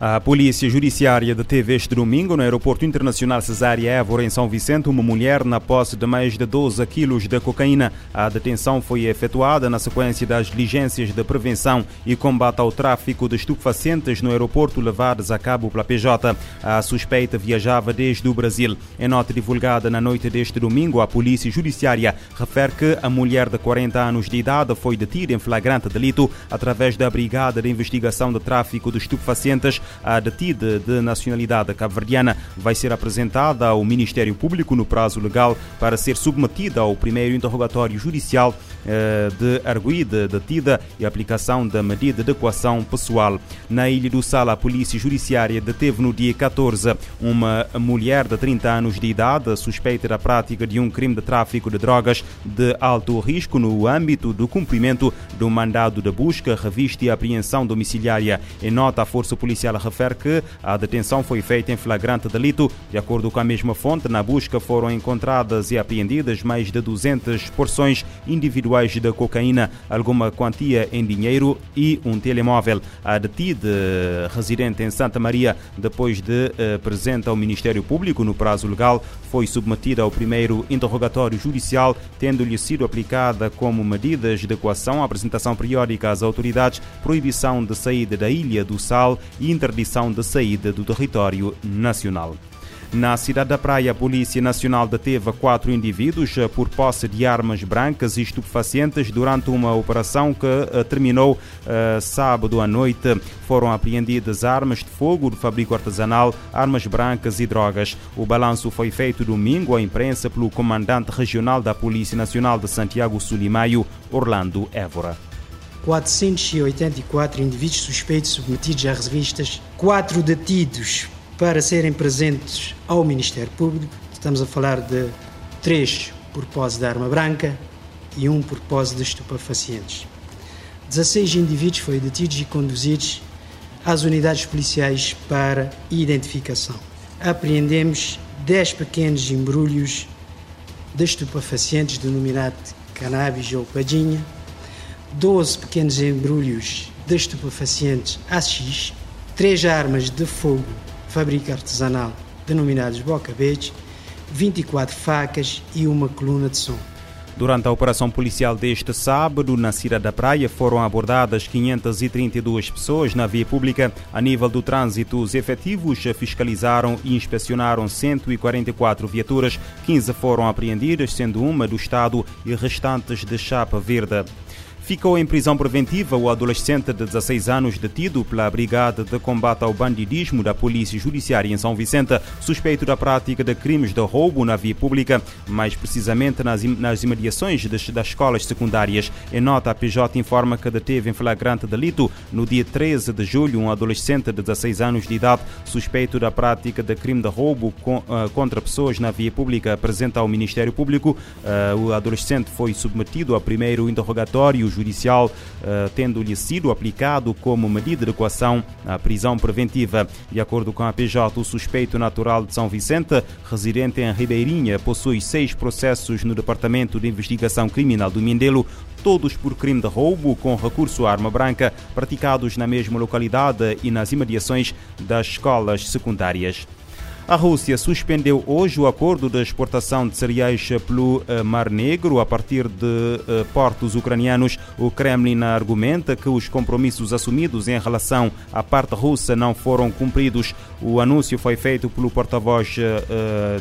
A Polícia Judiciária deteve este domingo no Aeroporto Internacional Cesária Évora, em São Vicente, uma mulher na posse de mais de 12 quilos de cocaína. A detenção foi efetuada na sequência das diligências de prevenção e combate ao tráfico de estupefacientes no aeroporto levadas a cabo pela PJ. A suspeita viajava desde o Brasil. Em nota divulgada na noite deste domingo, a Polícia Judiciária refere que a mulher de 40 anos de idade foi detida em flagrante delito através da Brigada de Investigação de Tráfico de Estupefacientes a detida de nacionalidade cabo-verdiana vai ser apresentada ao Ministério Público no prazo legal para ser submetida ao primeiro interrogatório judicial eh, de arguida detida e aplicação da medida de equação pessoal. Na Ilha do Sal, a Polícia Judiciária deteve no dia 14 uma mulher de 30 anos de idade suspeita da prática de um crime de tráfico de drogas de alto risco no âmbito do cumprimento do mandado de busca, revista e apreensão domiciliária. Em nota, a Força Policial refere que a detenção foi feita em flagrante delito. De acordo com a mesma fonte, na busca foram encontradas e apreendidas mais de 200 porções individuais de cocaína, alguma quantia em dinheiro e um telemóvel. A detida, residente em Santa Maria, depois de eh, presente ao Ministério Público no prazo legal, foi submetida ao primeiro interrogatório judicial, tendo-lhe sido aplicada como medidas de equação apresentação periódica às autoridades, proibição de saída da Ilha do Sal e interdição de saída do território nacional. Na cidade da Praia, a Polícia Nacional deteve quatro indivíduos por posse de armas brancas e estupefacientes durante uma operação que uh, terminou uh, sábado à noite. Foram apreendidas armas de fogo de fabrico artesanal, armas brancas e drogas. O balanço foi feito domingo à imprensa pelo comandante regional da Polícia Nacional de Santiago Sulimaio, Orlando Évora. 484 indivíduos suspeitos submetidos a revistas, quatro detidos para serem presentes ao Ministério Público. Estamos a falar de três por posse de arma branca e um por posse de estupefacientes. 16 indivíduos foram detidos e conduzidos às unidades policiais para identificação. Apreendemos 10 pequenos embrulhos de estupefacientes denominado cannabis ou padinha, 12 pequenos embrulhos de estupefacientes AX, 3 armas de fogo fábrica artesanal denominadas boca-beige, 24 facas e uma coluna de som. Durante a operação policial deste sábado, na Cidade da Praia, foram abordadas 532 pessoas na via pública. A nível do trânsito, os efetivos fiscalizaram e inspecionaram 144 viaturas, 15 foram apreendidas, sendo uma do Estado e restantes de chapa verde. Ficou em prisão preventiva o adolescente de 16 anos detido pela Brigada de Combate ao Bandidismo da Polícia Judiciária em São Vicente, suspeito da prática de crimes de roubo na via pública, mais precisamente nas, nas imediações das, das escolas secundárias. Em nota, a PJ informa que deteve em flagrante delito no dia 13 de julho um adolescente de 16 anos de idade suspeito da prática de crime de roubo com, uh, contra pessoas na via pública. Apresenta ao Ministério Público. Uh, o adolescente foi submetido ao primeiro interrogatório judicial, uh, tendo-lhe sido aplicado como medida de equação a prisão preventiva. De acordo com a PJ, o suspeito natural de São Vicente, residente em Ribeirinha, possui seis processos no Departamento de Investigação Criminal do Mindelo, todos por crime de roubo com recurso à arma branca, praticados na mesma localidade e nas imediações das escolas secundárias. A Rússia suspendeu hoje o acordo de exportação de cereais pelo Mar Negro a partir de portos ucranianos. O Kremlin argumenta que os compromissos assumidos em relação à parte russa não foram cumpridos. O anúncio foi feito pelo porta-voz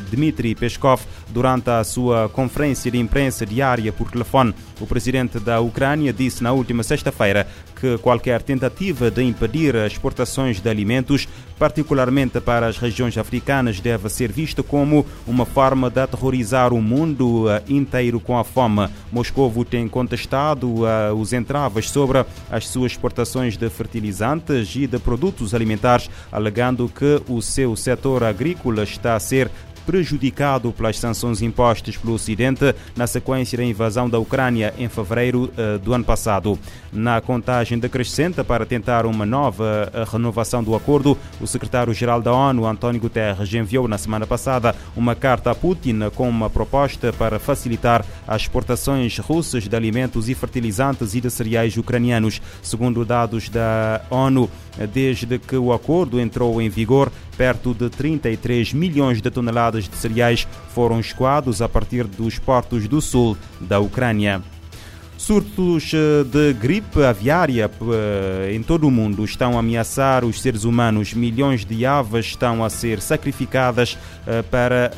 Dmitry Peskov durante a sua conferência de imprensa diária por telefone. O presidente da Ucrânia disse na última sexta-feira que qualquer tentativa de impedir as exportações de alimentos, particularmente para as regiões africanas, deve ser vista como uma forma de aterrorizar o mundo inteiro com a fome. Moscou tem contestado os entraves sobre as suas exportações de fertilizantes e de produtos alimentares, alegando que o seu setor agrícola está a ser prejudicado pelas sanções impostas pelo Ocidente na sequência da invasão da Ucrânia em fevereiro uh, do ano passado. Na contagem decrescente para tentar uma nova uh, renovação do acordo, o secretário-geral da ONU, António Guterres, enviou na semana passada uma carta a Putin com uma proposta para facilitar as exportações russas de alimentos e fertilizantes e de cereais ucranianos. Segundo dados da ONU, desde que o acordo entrou em vigor. Perto de 33 milhões de toneladas de cereais foram escoados a partir dos portos do sul da Ucrânia. Surtos eh, de gripe aviária eh, em todo o mundo estão a ameaçar os seres humanos. Milhões de aves estão a ser sacrificadas eh, para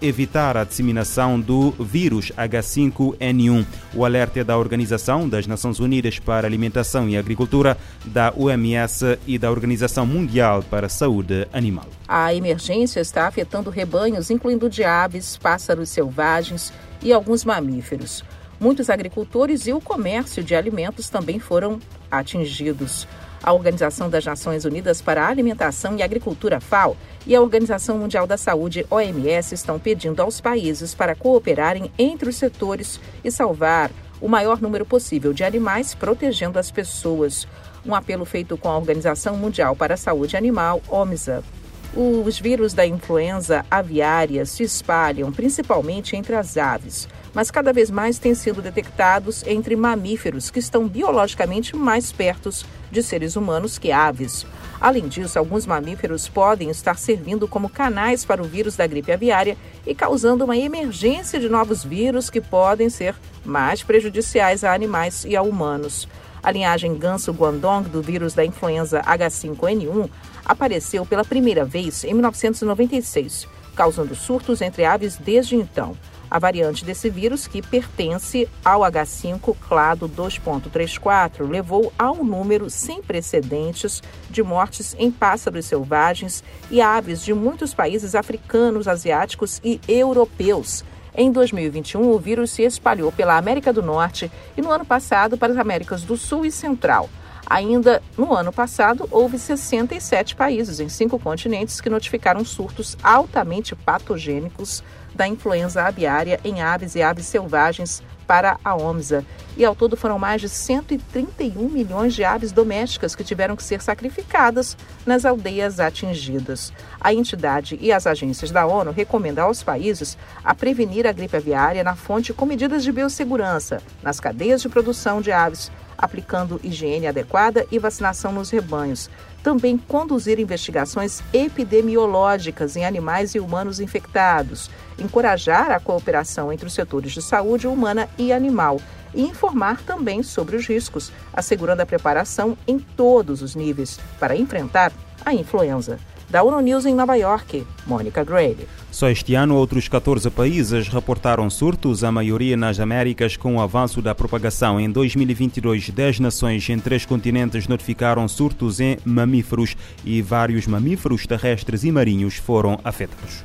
evitar a disseminação do vírus H5N1. O alerta é da Organização das Nações Unidas para Alimentação e Agricultura, da OMS e da Organização Mundial para a Saúde Animal. A emergência está afetando rebanhos, incluindo de aves, pássaros selvagens e alguns mamíferos. Muitos agricultores e o comércio de alimentos também foram atingidos. A Organização das Nações Unidas para a Alimentação e Agricultura, FAO, e a Organização Mundial da Saúde, OMS, estão pedindo aos países para cooperarem entre os setores e salvar o maior número possível de animais, protegendo as pessoas. Um apelo feito com a Organização Mundial para a Saúde Animal, OMSA. Os vírus da influenza aviária se espalham principalmente entre as aves mas cada vez mais têm sido detectados entre mamíferos que estão biologicamente mais perto de seres humanos que aves. Além disso, alguns mamíferos podem estar servindo como canais para o vírus da gripe aviária e causando uma emergência de novos vírus que podem ser mais prejudiciais a animais e a humanos. A linhagem ganso-guandong do vírus da influenza H5N1 apareceu pela primeira vez em 1996, causando surtos entre aves desde então. A variante desse vírus, que pertence ao H5 clado 2.34, levou a um número sem precedentes de mortes em pássaros selvagens e aves de muitos países africanos, asiáticos e europeus. Em 2021, o vírus se espalhou pela América do Norte e no ano passado para as Américas do Sul e Central. Ainda no ano passado, houve 67 países em cinco continentes que notificaram surtos altamente patogênicos da influenza aviária em aves e aves selvagens para a OMSA. E ao todo foram mais de 131 milhões de aves domésticas que tiveram que ser sacrificadas nas aldeias atingidas. A entidade e as agências da ONU recomendam aos países a prevenir a gripe aviária na fonte com medidas de biossegurança, nas cadeias de produção de aves, aplicando higiene adequada e vacinação nos rebanhos. Também conduzir investigações epidemiológicas em animais e humanos infectados, encorajar a cooperação entre os setores de saúde humana e animal e informar também sobre os riscos, assegurando a preparação em todos os níveis para enfrentar a influenza. Da Euronews em Nova York, Mônica Gray. Só este ano, outros 14 países reportaram surtos, a maioria nas Américas, com o avanço da propagação. Em 2022, 10 nações em três continentes notificaram surtos em mamíferos e vários mamíferos terrestres e marinhos foram afetados.